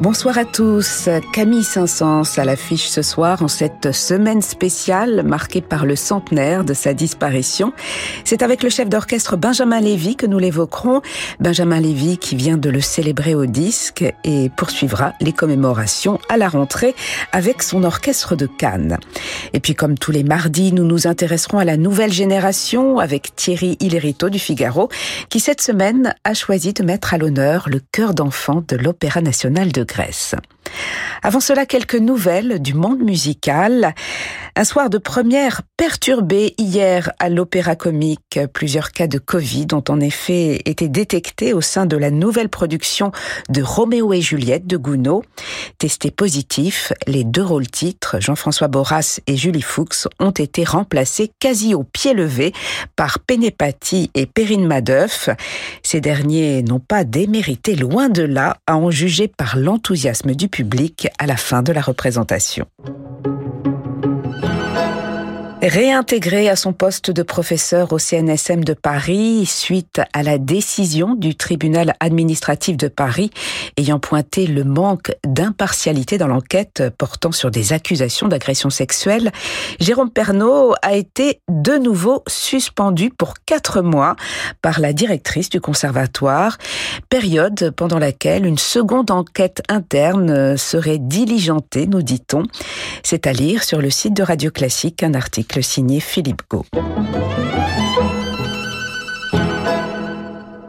Bonsoir à tous. Camille Saint-Saëns à l'affiche ce soir en cette semaine spéciale marquée par le centenaire de sa disparition. C'est avec le chef d'orchestre Benjamin Lévy que nous l'évoquerons. Benjamin Lévy qui vient de le célébrer au disque et poursuivra les commémorations à la rentrée avec son orchestre de Cannes. Et puis comme tous les mardis, nous nous intéresserons à la nouvelle génération avec Thierry Hillerito du Figaro qui cette semaine a choisi de mettre à l'honneur le chœur d'enfant de l'Opéra national de Grèce. Avant cela, quelques nouvelles du monde musical. Un soir de première perturbé hier à l'Opéra Comique. Plusieurs cas de Covid ont en effet été détectés au sein de la nouvelle production de Roméo et Juliette de Gounod. Testés positifs, les deux rôles titres, Jean-François Borras et Julie Fuchs, ont été remplacés quasi au pied levé par Pénépati et Perrine Madeuf. Ces derniers n'ont pas démérité loin de là, à en juger par l'enthousiasme du public à la fin de la représentation. Réintégré à son poste de professeur au CNSM de Paris suite à la décision du tribunal administratif de Paris ayant pointé le manque d'impartialité dans l'enquête portant sur des accusations d'agression sexuelle, Jérôme Pernaud a été de nouveau suspendu pour quatre mois par la directrice du conservatoire, période pendant laquelle une seconde enquête interne serait diligentée, nous dit-on. C'est à lire sur le site de Radio Classique un article signé Philippe Gau.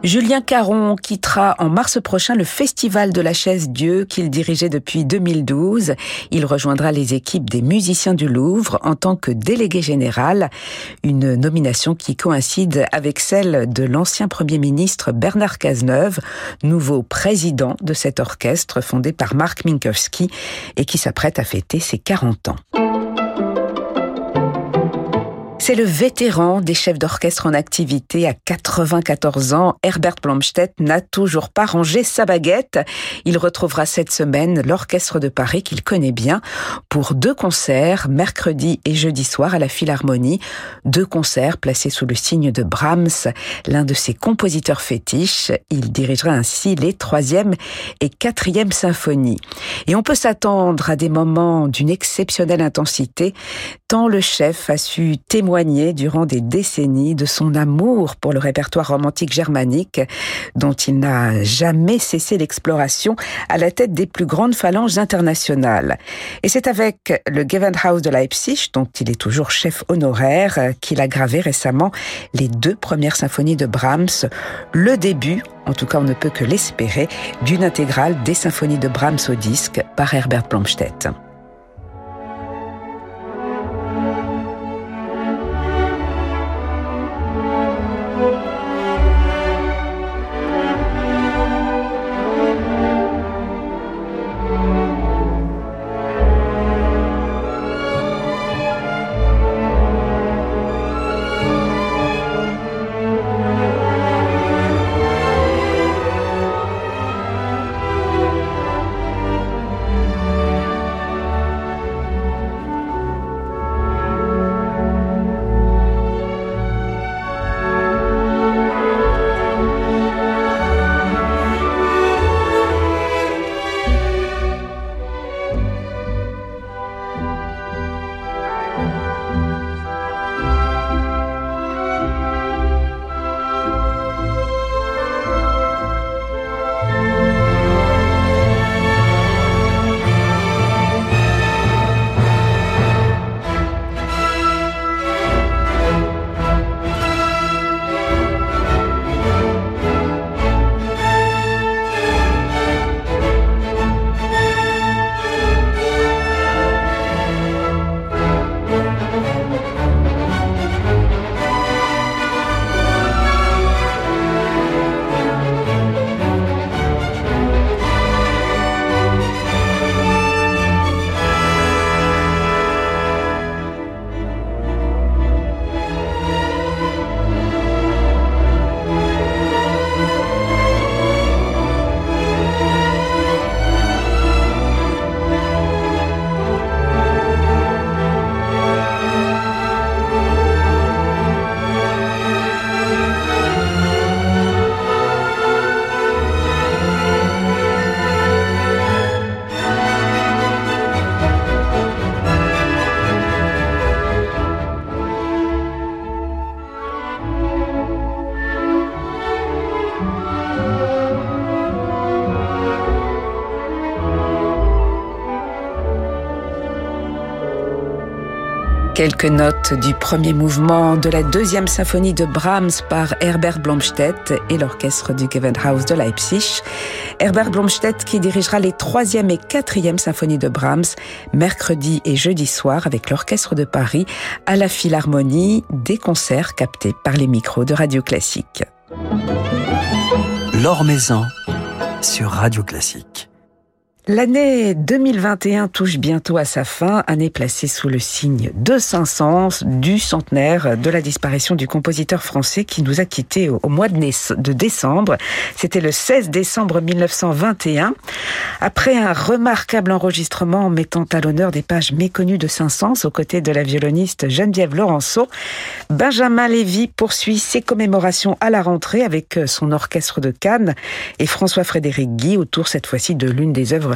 Julien Caron quittera en mars prochain le Festival de la Chaise Dieu qu'il dirigeait depuis 2012. Il rejoindra les équipes des musiciens du Louvre en tant que délégué général, une nomination qui coïncide avec celle de l'ancien Premier ministre Bernard Cazeneuve, nouveau président de cet orchestre fondé par Marc Minkowski et qui s'apprête à fêter ses 40 ans. C'est le vétéran des chefs d'orchestre en activité à 94 ans. Herbert Blomstedt n'a toujours pas rangé sa baguette. Il retrouvera cette semaine l'orchestre de Paris qu'il connaît bien pour deux concerts, mercredi et jeudi soir à la Philharmonie. Deux concerts placés sous le signe de Brahms, l'un de ses compositeurs fétiches. Il dirigera ainsi les troisième et quatrième symphonies. Et on peut s'attendre à des moments d'une exceptionnelle intensité, tant le chef a su témoigner durant des décennies de son amour pour le répertoire romantique germanique, dont il n'a jamais cessé l'exploration à la tête des plus grandes phalanges internationales. Et c'est avec le Gewandhaus de Leipzig, dont il est toujours chef honoraire, qu'il a gravé récemment les deux premières symphonies de Brahms, le début en tout cas on ne peut que l'espérer, d'une intégrale des symphonies de Brahms au disque par Herbert Blomstedt. Quelques notes du premier mouvement de la deuxième symphonie de Brahms par Herbert Blomstedt et l'orchestre du Gewandhaus de Leipzig. Herbert Blomstedt qui dirigera les troisième et quatrième symphonies de Brahms mercredi et jeudi soir avec l'orchestre de Paris à la Philharmonie, des concerts captés par les micros de Radio Classique. Maison sur Radio Classique. L'année 2021 touche bientôt à sa fin, année placée sous le signe de Saint-Saëns, du centenaire de la disparition du compositeur français qui nous a quittés au mois de décembre. C'était le 16 décembre 1921. Après un remarquable enregistrement mettant à l'honneur des pages méconnues de Saint-Saëns aux côtés de la violoniste Geneviève Laurenceau, Benjamin Lévy poursuit ses commémorations à la rentrée avec son orchestre de Cannes et François-Frédéric Guy autour cette fois-ci de l'une des œuvres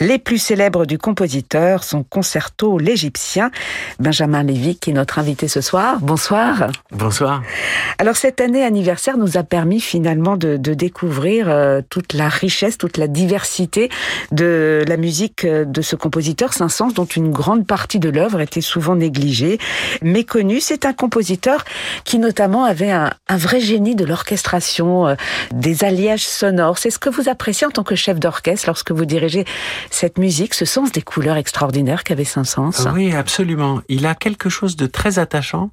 les plus célèbres du compositeur, son concerto l'Égyptien. Benjamin Lévy, qui est notre invité ce soir. Bonsoir. Bonsoir. Alors cette année anniversaire nous a permis finalement de, découvrir euh, toute la richesse, toute la diversité de la musique euh, de ce compositeur Saint-Saëns, dont une grande partie de l'œuvre était souvent négligée, méconnue. C'est un compositeur qui notamment avait un, un vrai génie de l'orchestration, euh, des alliages sonores. C'est ce que vous appréciez en tant que chef d'orchestre lorsque vous dirigez cette musique, ce sens des couleurs extraordinaires qu'avait Saint-Saëns. Oui, absolument. Il a quelque chose de très attachant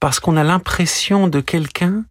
parce qu'on a l'impression de quelqu'un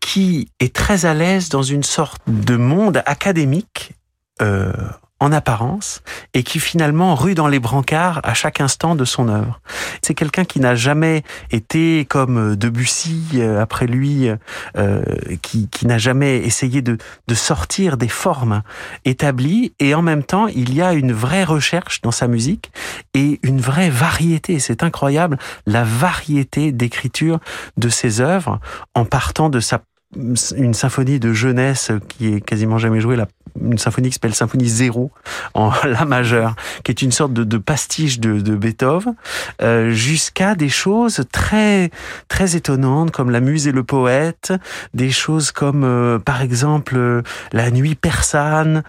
qui est très à l'aise dans une sorte de monde académique euh, en apparence et qui finalement rue dans les brancards à chaque instant de son œuvre. C'est quelqu'un qui n'a jamais été comme Debussy euh, après lui, euh, qui, qui n'a jamais essayé de, de sortir des formes établies et en même temps il y a une vraie recherche dans sa musique et une vraie variété. C'est incroyable la variété d'écriture de ses œuvres en partant de sa une symphonie de jeunesse qui est quasiment jamais jouée, une symphonie qui s'appelle Symphonie Zéro en La majeure, qui est une sorte de, pastiche de, Beethoven, euh, jusqu'à des choses très très étonnantes comme La Muse et le poète, des choses comme euh, par exemple euh, La Nuit persane,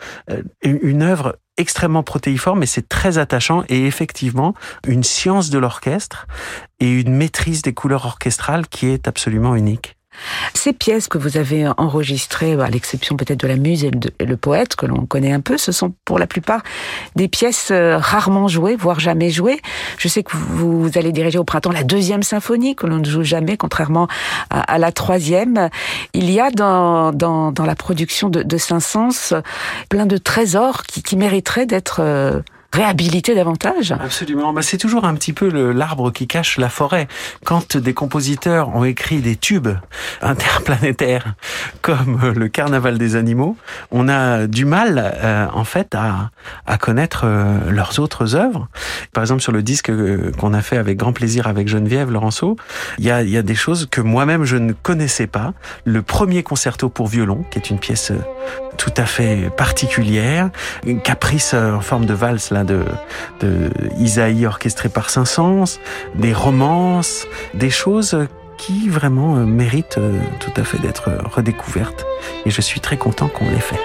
une œuvre extrêmement protéiforme, mais c'est très attachant et effectivement une science de l'orchestre et une maîtrise des couleurs orchestrales qui est absolument unique. Ces pièces que vous avez enregistrées, à l'exception peut-être de la muse et, le poète, que l'on connaît un peu, ce sont pour la plupart des pièces euh, rarement jouées, voire jamais jouées. Je sais que vous, allez diriger au printemps la deuxième symphonie, que l'on ne joue jamais, contrairement à, la troisième. Il y a dans, dans, la production de, Saint-Saëns plein de trésors qui, qui mériteraient d'être euh, réhabiliter davantage. Absolument. Bah, c'est toujours un petit peu l'arbre qui cache la forêt. Quand des compositeurs ont écrit des tubes interplanétaires comme euh, le Carnaval des animaux, on a du mal euh, en fait à, à connaître euh, leurs autres œuvres. Par exemple, sur le disque qu'on a fait avec grand plaisir avec Geneviève Laurenceau, il y a, y a des choses que moi-même je ne connaissais pas. Le premier concerto pour violon, qui est une pièce tout à fait particulière, une caprice en forme de valse de, Isaïe orchestré par Saint-Saëns, des romances, des choses qui vraiment euh, méritent euh, tout à fait d'être redécouvertes. Et je suis très content qu'on l'ait fait.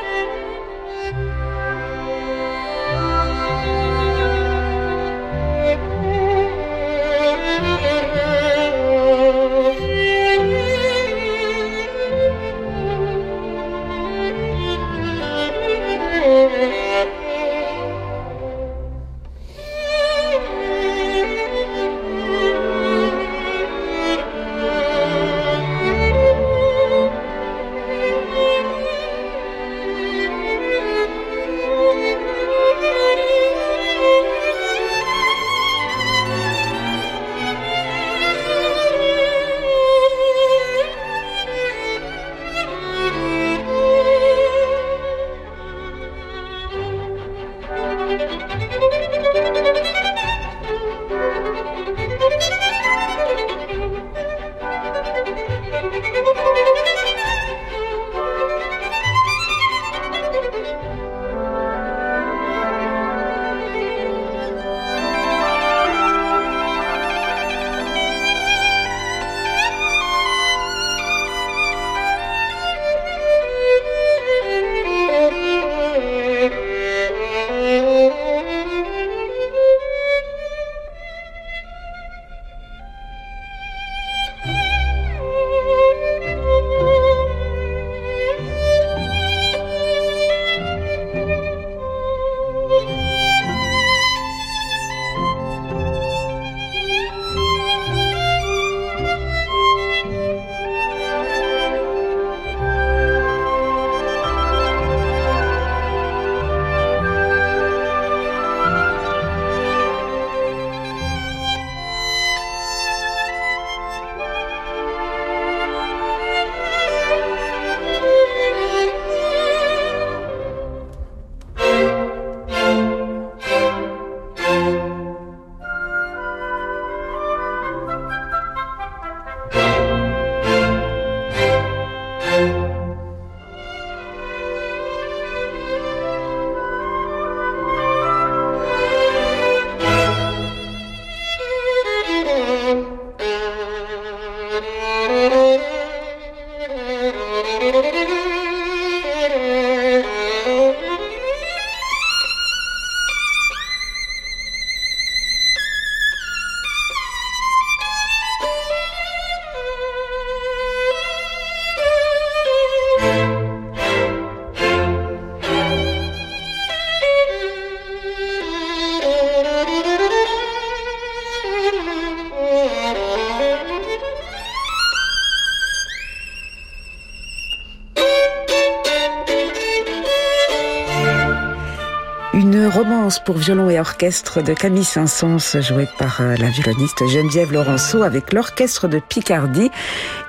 Pour violon et orchestre de Camille Saint-Saëns, joué par euh, la violoniste Geneviève Laurenceau avec l'orchestre de Picardie,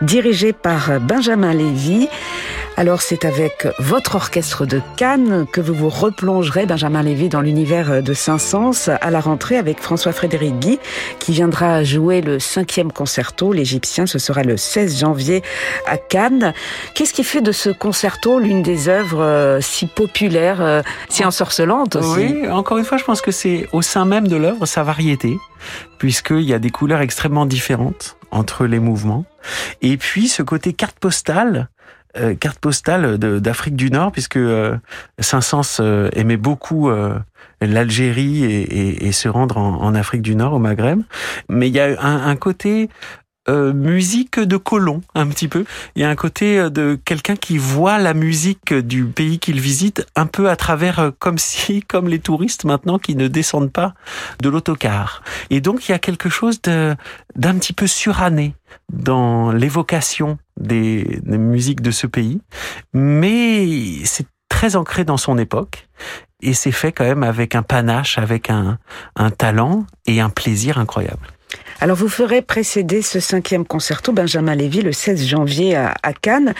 dirigé par Benjamin Lévy. Alors c'est avec votre orchestre de Cannes que vous vous replongerez, Benjamin Lévy, dans l'univers de Saint-Saëns à la rentrée avec François-Frédéric Guy, qui viendra jouer le cinquième concerto, l'Égyptien. Ce sera le 16 janvier à Cannes. Qu'est-ce qui fait de ce concerto l'une des œuvres euh, si populaires, euh, si ensorcelantes aussi? Oui, encore une fois, je pense que c'est au sein même de l'œuvre sa variété, puisqu'il y a des couleurs extrêmement différentes entre les mouvements. Et puis ce côté carte postale euh, carte postale d'Afrique du Nord, puisque euh, Saint-Saëns euh, aimait beaucoup euh, l'Algérie et, et, et, se rendre en, en, Afrique du Nord, au Maghreb. Mais il y a un, un côté euh, musique de colon, un petit peu. Il y a un côté de quelqu'un qui voit la musique du pays qu'il visite un peu à travers, comme si, comme les touristes maintenant, qui ne descendent pas de l'autocar. Et donc, il y a quelque chose d'un petit peu suranné dans l'évocation des, des musiques de ce pays, mais c'est très ancré dans son époque et c'est fait quand même avec un panache, avec un, un talent et un plaisir incroyable. Alors vous ferez précéder ce cinquième concerto Benjamin Lévy le 16 janvier à, Cannes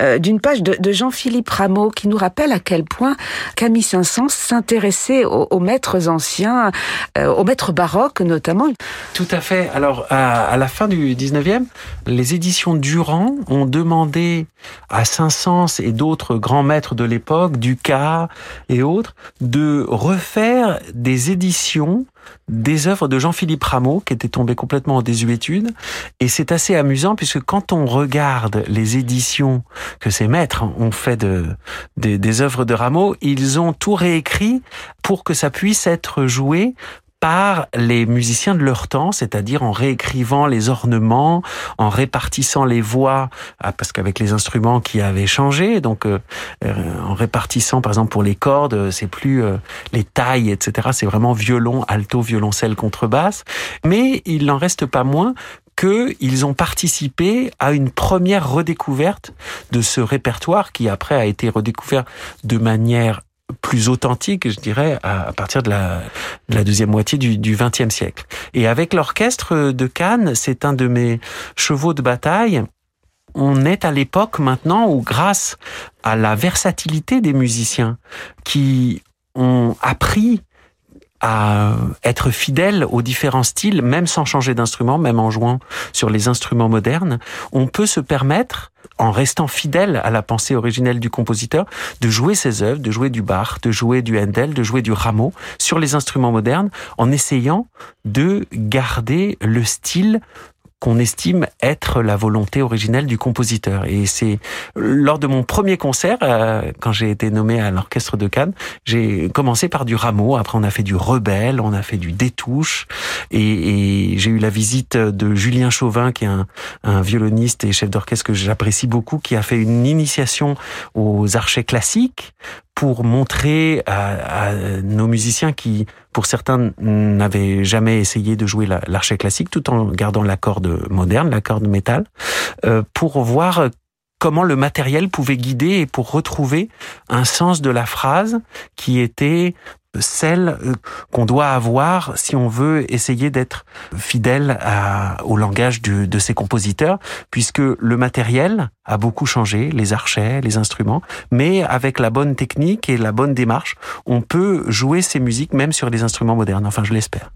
euh, d'une page de, Jean-Philippe Rameau qui nous rappelle à quel point Camille Saint-Saëns s'intéressait aux, maîtres anciens, euh, aux maîtres baroques notamment. Tout à fait. Alors à, à la fin du 19e, les éditions Durand ont demandé à Saint-Saëns et d'autres grands maîtres de l'époque, Ducas et autres, de refaire des éditions des œuvres de Jean-Philippe Rameau qui était tombé complètement en désuétude. Et c'est assez amusant puisque quand on regarde les éditions que ces maîtres ont fait de, de des œuvres de Rameau, ils ont tout réécrit pour que ça puisse être joué par les musiciens de leur temps, c'est-à-dire en réécrivant les ornements, en répartissant les voix, ah, parce qu'avec les instruments qui avaient changé, donc euh, en répartissant par exemple pour les cordes, c'est plus euh, les tailles, etc. C'est vraiment violon, alto, violoncelle, contrebasse. Mais il n'en reste pas moins qu'ils ont participé à une première redécouverte de ce répertoire qui après a été redécouvert de manière plus authentique, je dirais, à, partir de la, de la deuxième moitié du XXe siècle. Et avec l'orchestre de Cannes, c'est un de mes chevaux de bataille. On est à l'époque maintenant où, grâce à la versatilité des musiciens qui ont appris à être fidèles aux différents styles, même sans changer d'instrument, même en jouant sur les instruments modernes, on peut se permettre en restant fidèle à la pensée originelle du compositeur, de jouer ses œuvres, de jouer du Bach, de jouer du Handel, de jouer du Rameau sur les instruments modernes, en essayant de garder le style qu'on estime être la volonté originelle du compositeur. Et c'est lors de mon premier concert, euh, quand j'ai été nommé à l'orchestre de Cannes, j'ai commencé par du Rameau. Après, on a fait du Rebelle, on a fait du Détouche, et, et j'ai eu la visite de Julien Chauvin, qui est un, un violoniste et chef d'orchestre que j'apprécie beaucoup, qui a fait une initiation aux archets classiques pour montrer à, nos musiciens qui, pour certains, n'avaient jamais essayé de jouer l'archet classique, tout en gardant la corde moderne, la corde métal, euh, pour voir comment le matériel pouvait guider et pour retrouver un sens de la phrase qui était celle euh, qu'on doit avoir si on veut essayer d'être fidèle à, au langage de, de ces compositeurs, puisque le matériel a beaucoup changé, les archets, les instruments, mais avec la bonne technique et la bonne démarche, on peut jouer ces musiques même sur des instruments modernes. Enfin, je l'espère.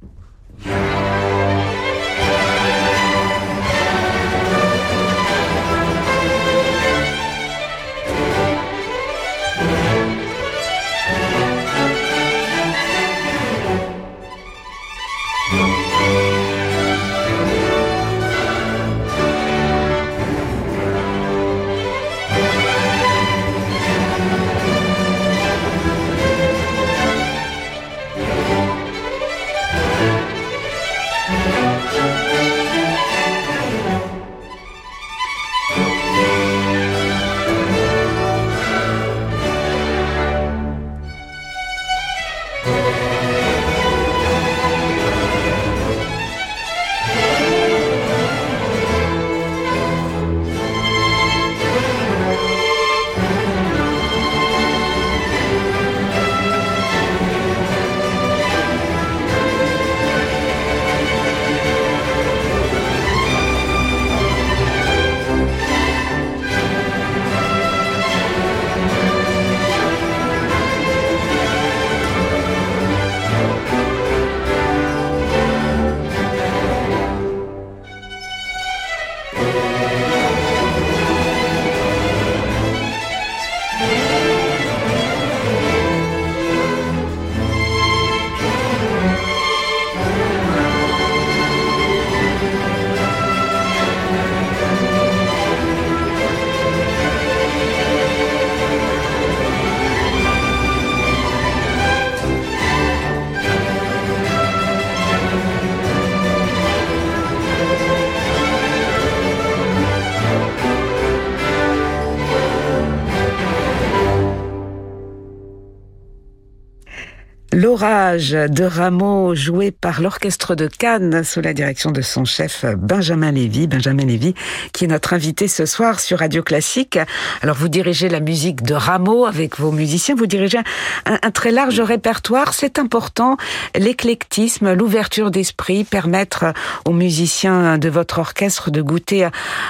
L'orage de Rameau joué par l'orchestre de Cannes sous la direction de son chef Benjamin Lévy. Benjamin Lévy qui est notre invité ce soir sur Radio Classique. Alors vous dirigez la musique de Rameau avec vos musiciens, vous dirigez un, très large répertoire. C'est important, l'éclectisme, l'ouverture d'esprit, permettre aux musiciens de votre orchestre de goûter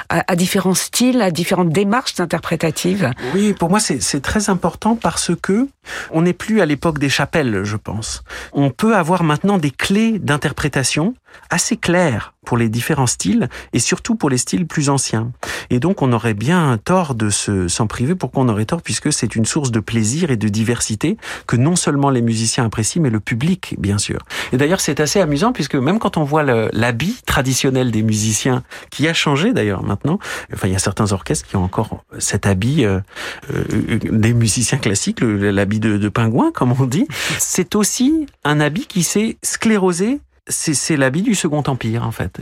à, différents styles, à différentes démarches interprétatives. Oui, pour moi c'est très important parce que on n'est plus à l'époque des chapelles je On peut avoir maintenant des clés d'interprétation assez claires pour les différents styles et surtout pour les styles plus anciens. Et donc on aurait bien tort de s'en priver. Pourquoi on aurait tort? Puisque c'est une source de plaisir et de diversité que non seulement les musiciens apprécient, mais le public, bien sûr. Et d'ailleurs c'est assez amusant puisque même quand on voit l'habit traditionnel des musiciens, qui a changé d'ailleurs maintenant, enfin il y a certains orchestres qui ont encore cet habit euh, euh, des musiciens classiques, l'habit de, pingouin comme on dit, aussi un habit qui s'est sclérosé. C'est l'habit du Second Empire, en fait.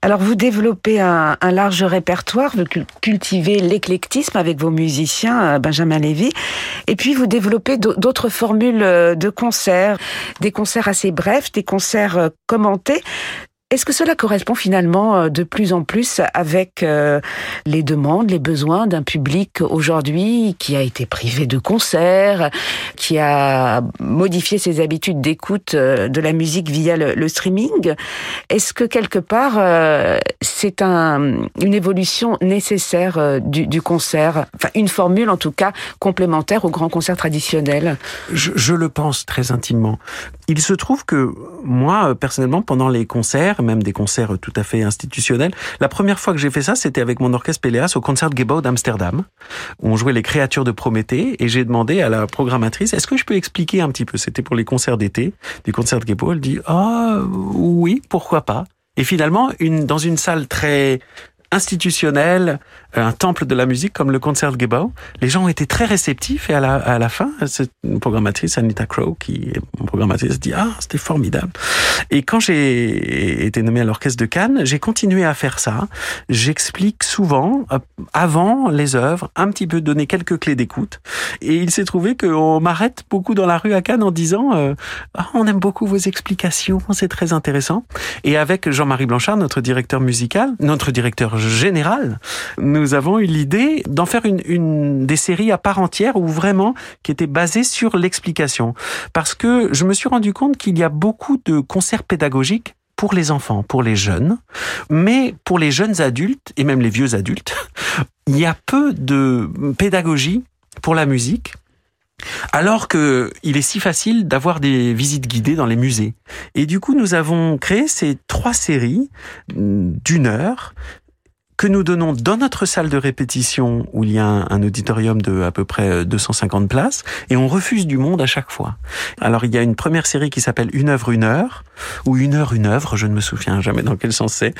Alors vous développez un, large répertoire, vous cultivez l'éclectisme avec vos musiciens, euh, Benjamin Lévy, et puis vous développez d'autres formules euh, de concerts, des concerts assez brefs, des concerts euh, commentés. Est-ce que cela correspond finalement euh, de plus en plus avec euh, les demandes, les besoins d'un public aujourd'hui qui a été privé de concerts, qui a modifié ses habitudes d'écoute euh, de la musique via le, streaming? Est-ce que quelque part c'est un, une évolution nécessaire du, concert, enfin une formule en tout cas complémentaire au grand concert traditionnel je le pense très intimement. Il se trouve que moi, personnellement, pendant les concerts, même des concerts tout à fait institutionnels, la première fois que j'ai fait ça, c'était avec mon orchestre Péléas au concert Gebau d'Amsterdam, on jouait les créatures de Prométhée, et j'ai demandé à la programmatrice, est-ce que je peux expliquer un petit peu C'était pour les concerts d'été, des concerts de. Elle dit, ah oui, pourquoi pas? Et finalement, une, dans une salle très institutionnel, un temple de la musique comme le Concertgebouw. Les gens ont été très réceptifs et à la, à la fin, cette programmatrice, Anita Crow, qui est mon programmatrice, dit Ah, c'était formidable. Et quand j'ai été nommé à l'orchestre de Cannes, j'ai continué à faire ça. J'explique souvent, euh, avant les œuvres, un petit peu donner quelques clés d'écoute. Et il s'est trouvé qu'on m'arrête beaucoup dans la rue à Cannes en disant euh, ah, On aime beaucoup vos explications, c'est très intéressant. Et avec Jean-Marie Blanchard, notre directeur musical, notre directeur général, avons eu l'idée d'en faire une, des séries à part entière ou vraiment qui était basée sur l'explication. Parce que je me suis rendu compte qu'il y a beaucoup de concerts pédagogiques pour les enfants, pour les jeunes, mais pour les jeunes adultes et même les vieux adultes, il y a peu de pédagogie pour la musique. Alors que il est si facile d'avoir des visites guidées dans les musées. Et du coup, nous avons créé ces trois séries d'une heure que nous donnons dans notre salle de répétition où il y a un, auditorium de à peu près 250 euh, places et on refuse du monde à chaque fois. Alors il y a une première série qui s'appelle Une œuvre, une heure ou Une heure, une œuvre, je ne me souviens jamais dans quel sens c'est.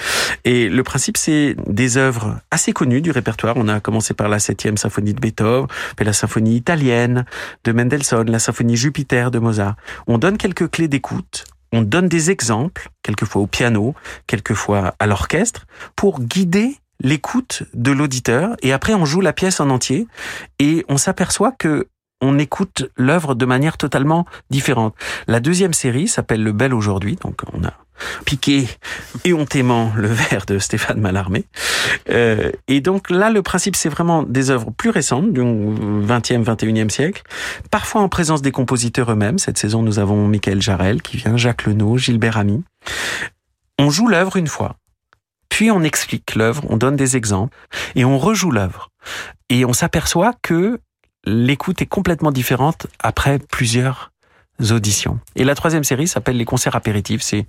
Et le principe c'est des œuvres assez connues du répertoire. On a commencé par la septième symphonie de Beethoven, puis la symphonie italienne de Mendelssohn, la symphonie Jupiter de Mozart. On donne quelques clés d'écoute on donne des exemples, quelquefois au piano, quelquefois à l'orchestre, pour guider l'écoute de l'auditeur et après on joue la pièce en entier et on s'aperçoit que on écoute l'œuvre de manière totalement différente. La deuxième série s'appelle Le Bel aujourd'hui, donc on a piqué éhontément le verre de Stéphane Mallarmé. Euh, et donc là, le principe, c'est vraiment des œuvres plus récentes, du 20e, 21e siècle, parfois en présence des compositeurs eux-mêmes. Cette saison, nous avons Michael Jarel qui vient, Jacques Lenot, Gilbert Ami. On joue l'œuvre une fois. Puis on explique l'œuvre, on donne des exemples et on rejoue l'œuvre. Et on s'aperçoit que l'écoute est complètement différente après plusieurs auditions. Et la troisième série s'appelle les concerts apéritifs. C'est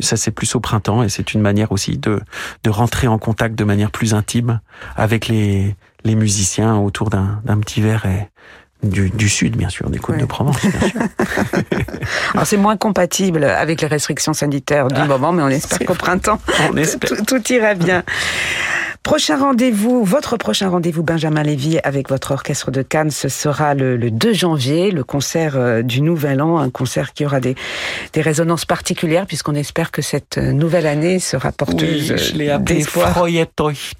ça, c'est plus au printemps et c'est une manière aussi de de rentrer en contact de manière plus intime avec les les musiciens autour d'un d'un petit verre et du, sud, bien sûr, des côtes de Provence, bien sûr. Alors c'est moins compatible avec les restrictions sanitaires du ah, moment, mais on espère qu'au printemps, Tout, ira bien. Prochain rendez-vous, votre prochain rendez-vous, Benjamin Lévy, avec votre orchestre de Cannes, ce sera le, 2 janvier, le concert euh, du Nouvel An, un concert qui aura des, des résonances particulières, puisqu'on espère que cette euh, nouvelle année sera porteuse oui, je l'ai appelé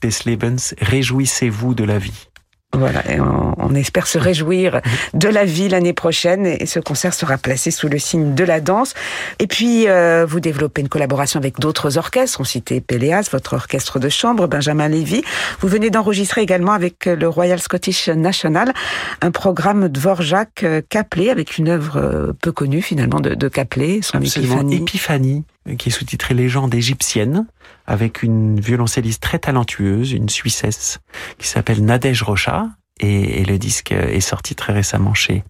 des Lebens, réjouissez-vous de la vie. Voilà, et on, espère se réjouir de la vie l'année prochaine et ce concert sera placé sous le signe de la danse. Et puis, euh, vous développez une collaboration avec d'autres orchestres. On citait Péléas, votre orchestre de chambre, Benjamin Lévy. Vous venez d'enregistrer également avec le Royal Scottish National un programme Dvorak Caplet euh, avec une œuvre euh, peu connue finalement de, de Caplet, son Épiphanie. Épiphanie, qui est sous-titrée Légende égyptienne avec une violoncelliste très talentueuse, une Suissesse, qui s'appelle Nadège Rocha, et, le disque est sorti très récemment chez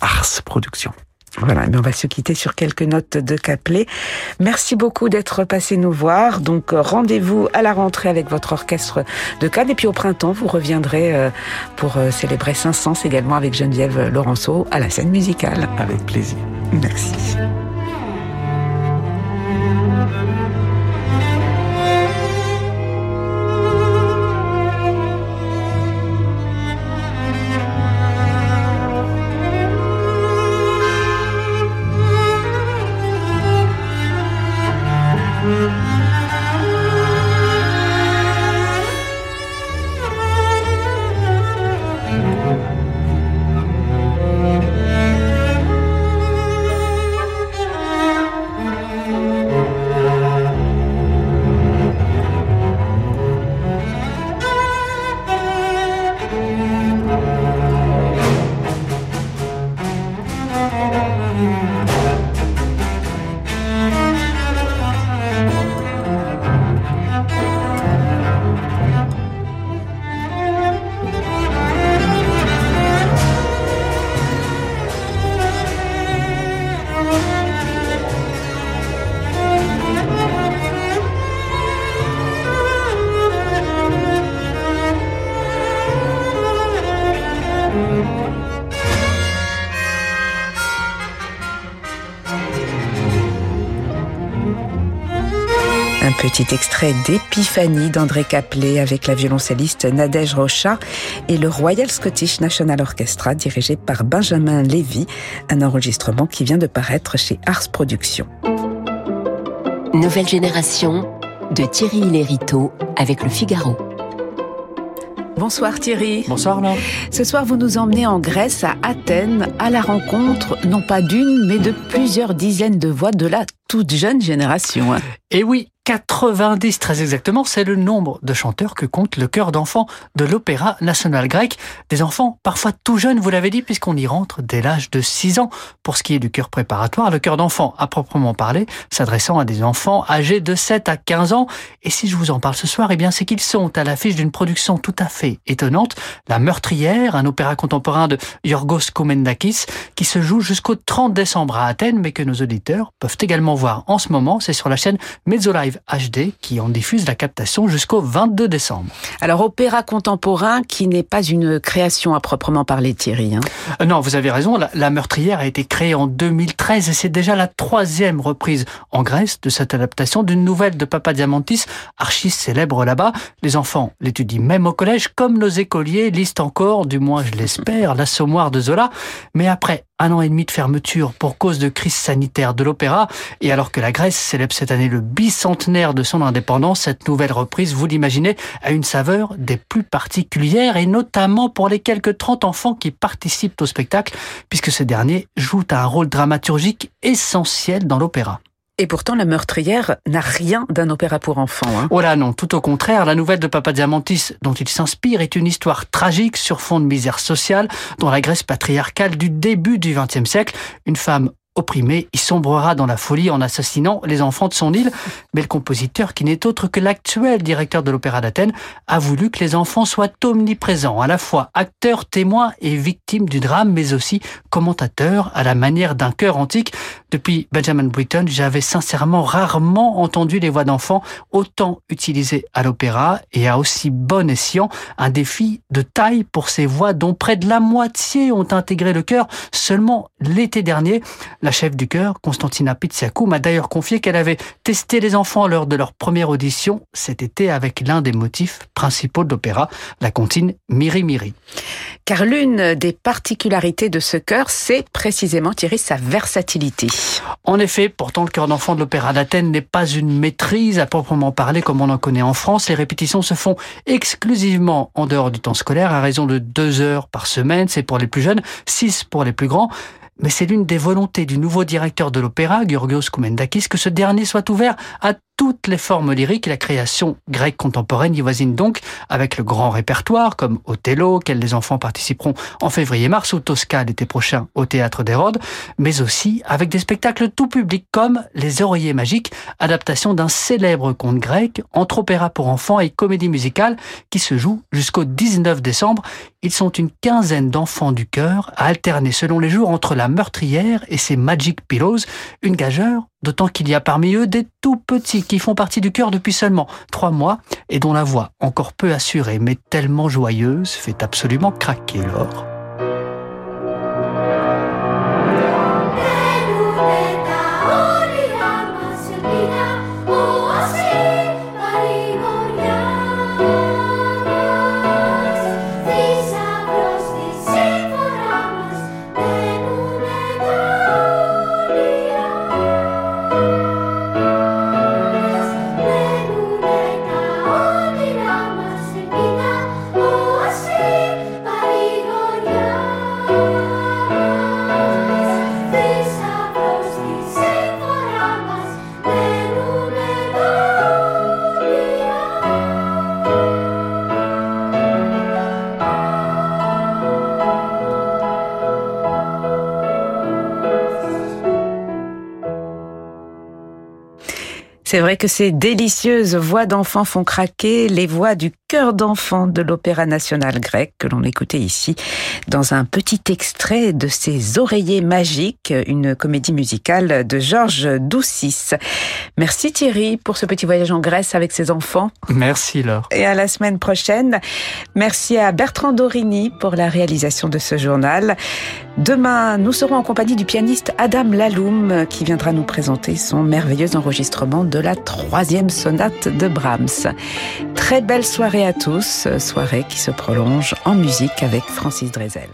Ars Productions. Voilà, mais on va se quitter sur quelques notes de Caplet. Merci beaucoup d'être passé nous voir. Donc rendez-vous à la rentrée avec votre orchestre de Cannes et puis au printemps vous reviendrez euh, pour euh, célébrer Saint-Saëns également avec Geneviève Laurenceau à la scène musicale. Avec plaisir. Merci. Extrait d'Épiphanie d'André Caplet avec la violoncelliste Nadège Rocha et le Royal Scottish National Orchestra dirigé par Benjamin Levy, un enregistrement qui vient de paraître chez Ars Productions. Nouvelle génération de Thierry Lériteau avec le Figaro. Bonsoir Thierry. Bonsoir Laure. Ce soir, vous nous emmenez en Grèce, à Athènes, à la rencontre, non pas d'une, mais de plusieurs dizaines de voix de la toute jeune génération. Et oui, 90 très exactement, c'est le nombre de chanteurs que compte le chœur d'enfants de l'Opéra national grec. Des enfants parfois tout jeunes, vous l'avez dit, puisqu'on y rentre dès l'âge de 6 ans. Pour ce qui est du chœur préparatoire, le chœur d'enfants, à proprement parler, s'adressant à des enfants âgés de 7 à 15 ans. Et si je vous en parle ce soir, eh bien c'est qu'ils sont à l'affiche d'une production tout à fait étonnante, La Meurtrière, un opéra contemporain de Yorgos Komendakis, qui se joue jusqu'au 30 décembre à Athènes, mais que nos auditeurs peuvent également voir en ce moment. C'est sur la chaîne HD qui en diffuse la captation jusqu'au 22 décembre. Alors opéra contemporain qui n'est pas une création à proprement parler Thierry. Hein. Euh, non, vous avez raison, la, meurtrière a été créée en 2013 et c'est déjà la troisième reprise en Grèce de cette adaptation d'une nouvelle de Papa Diamantis, archi célèbre là-bas. Les enfants l'étudient même au collège, comme nos écoliers lisent encore, du moins je l'espère, l'assommoir de Zola. Mais après un an et demi de fermeture pour cause de crise sanitaire de l'opéra, et alors que la Grèce célèbre cette année le bicentenaire de son indépendance, cette nouvelle reprise, vous l'imaginez, a une saveur des plus particulières, et notamment pour les quelques 30 enfants qui participent au spectacle, puisque ces derniers jouent un rôle dramaturgique essentiel dans l'opéra. Et pourtant, La meurtrière n'a rien d'un opéra pour enfants. Hein. Oh là non, tout au contraire, la nouvelle de Papa Diamantis dont il s'inspire est une histoire tragique sur fond de misère sociale dans la Grèce patriarcale du début du XXe siècle. Une femme opprimé, il sombrera dans la folie en assassinant les enfants de son île. Mais le compositeur, qui n'est autre que l'actuel directeur de l'Opéra d'Athènes, a voulu que les enfants soient omniprésents, à la fois acteurs, témoins et victimes du drame, mais aussi commentateurs à la manière d'un chœur antique. Depuis Benjamin Britten, j'avais sincèrement rarement entendu les voix d'enfants autant utilisées à l'opéra et à aussi bon escient un défi de taille pour ces voix dont près de la moitié ont intégré le chœur seulement l'été dernier. La chef du chœur, Constantina Pizziakou, m'a d'ailleurs confié qu'elle avait testé les enfants lors de leur première audition cet été avec l'un des motifs principaux de l'opéra, la comptine Miri Miri. Car l'une des particularités de ce chœur, c'est précisément, Thierry, sa versatilité. En effet, pourtant, le chœur d'enfant de l'Opéra d'Athènes n'est pas une maîtrise à proprement parler comme on en connaît en France. Les répétitions se font exclusivement en dehors du temps scolaire à raison de deux heures par semaine. C'est pour les plus jeunes, six pour les plus grands mais c'est l'une des volontés du nouveau directeur de l'opéra, Georgios Koumendakis, que ce dernier soit ouvert à toutes les formes lyriques. La création grecque contemporaine y voisine donc avec le grand répertoire comme Othello, auquel les enfants participeront en février-mars, ou Tosca l'été prochain au Théâtre des Rhodes, mais aussi avec des spectacles tout public comme Les Oreillers Magiques, adaptation d'un célèbre conte grec entre opéra pour enfants et comédie musicale qui se joue jusqu'au 19 décembre. Ils sont une quinzaine d'enfants du cœur à alterner selon les jours entre la meurtrière et ses Magic Pillows, une gageure d'autant qu'il y a parmi eux des tout petits qui font partie du cœur depuis seulement trois mois et dont la voix, encore peu assurée mais tellement joyeuse, fait absolument craquer l'or. C'est vrai que ces délicieuses voix d'enfants font craquer les voix du cœur d'enfant de l'Opéra national grec que l'on écoutait ici dans un petit extrait de ses oreillers magiques, une comédie musicale de Georges Doucis. Merci Thierry pour ce petit voyage en Grèce avec ses enfants. Merci Laure. Et à la semaine prochaine. Merci à Bertrand Dorini pour la réalisation de ce journal. Demain, nous serons en compagnie du pianiste Adam Laloum qui viendra nous présenter son merveilleux enregistrement de la troisième sonate de Brahms. Très belle soirée à tous, soirée qui se prolonge en musique avec Francis Drezel.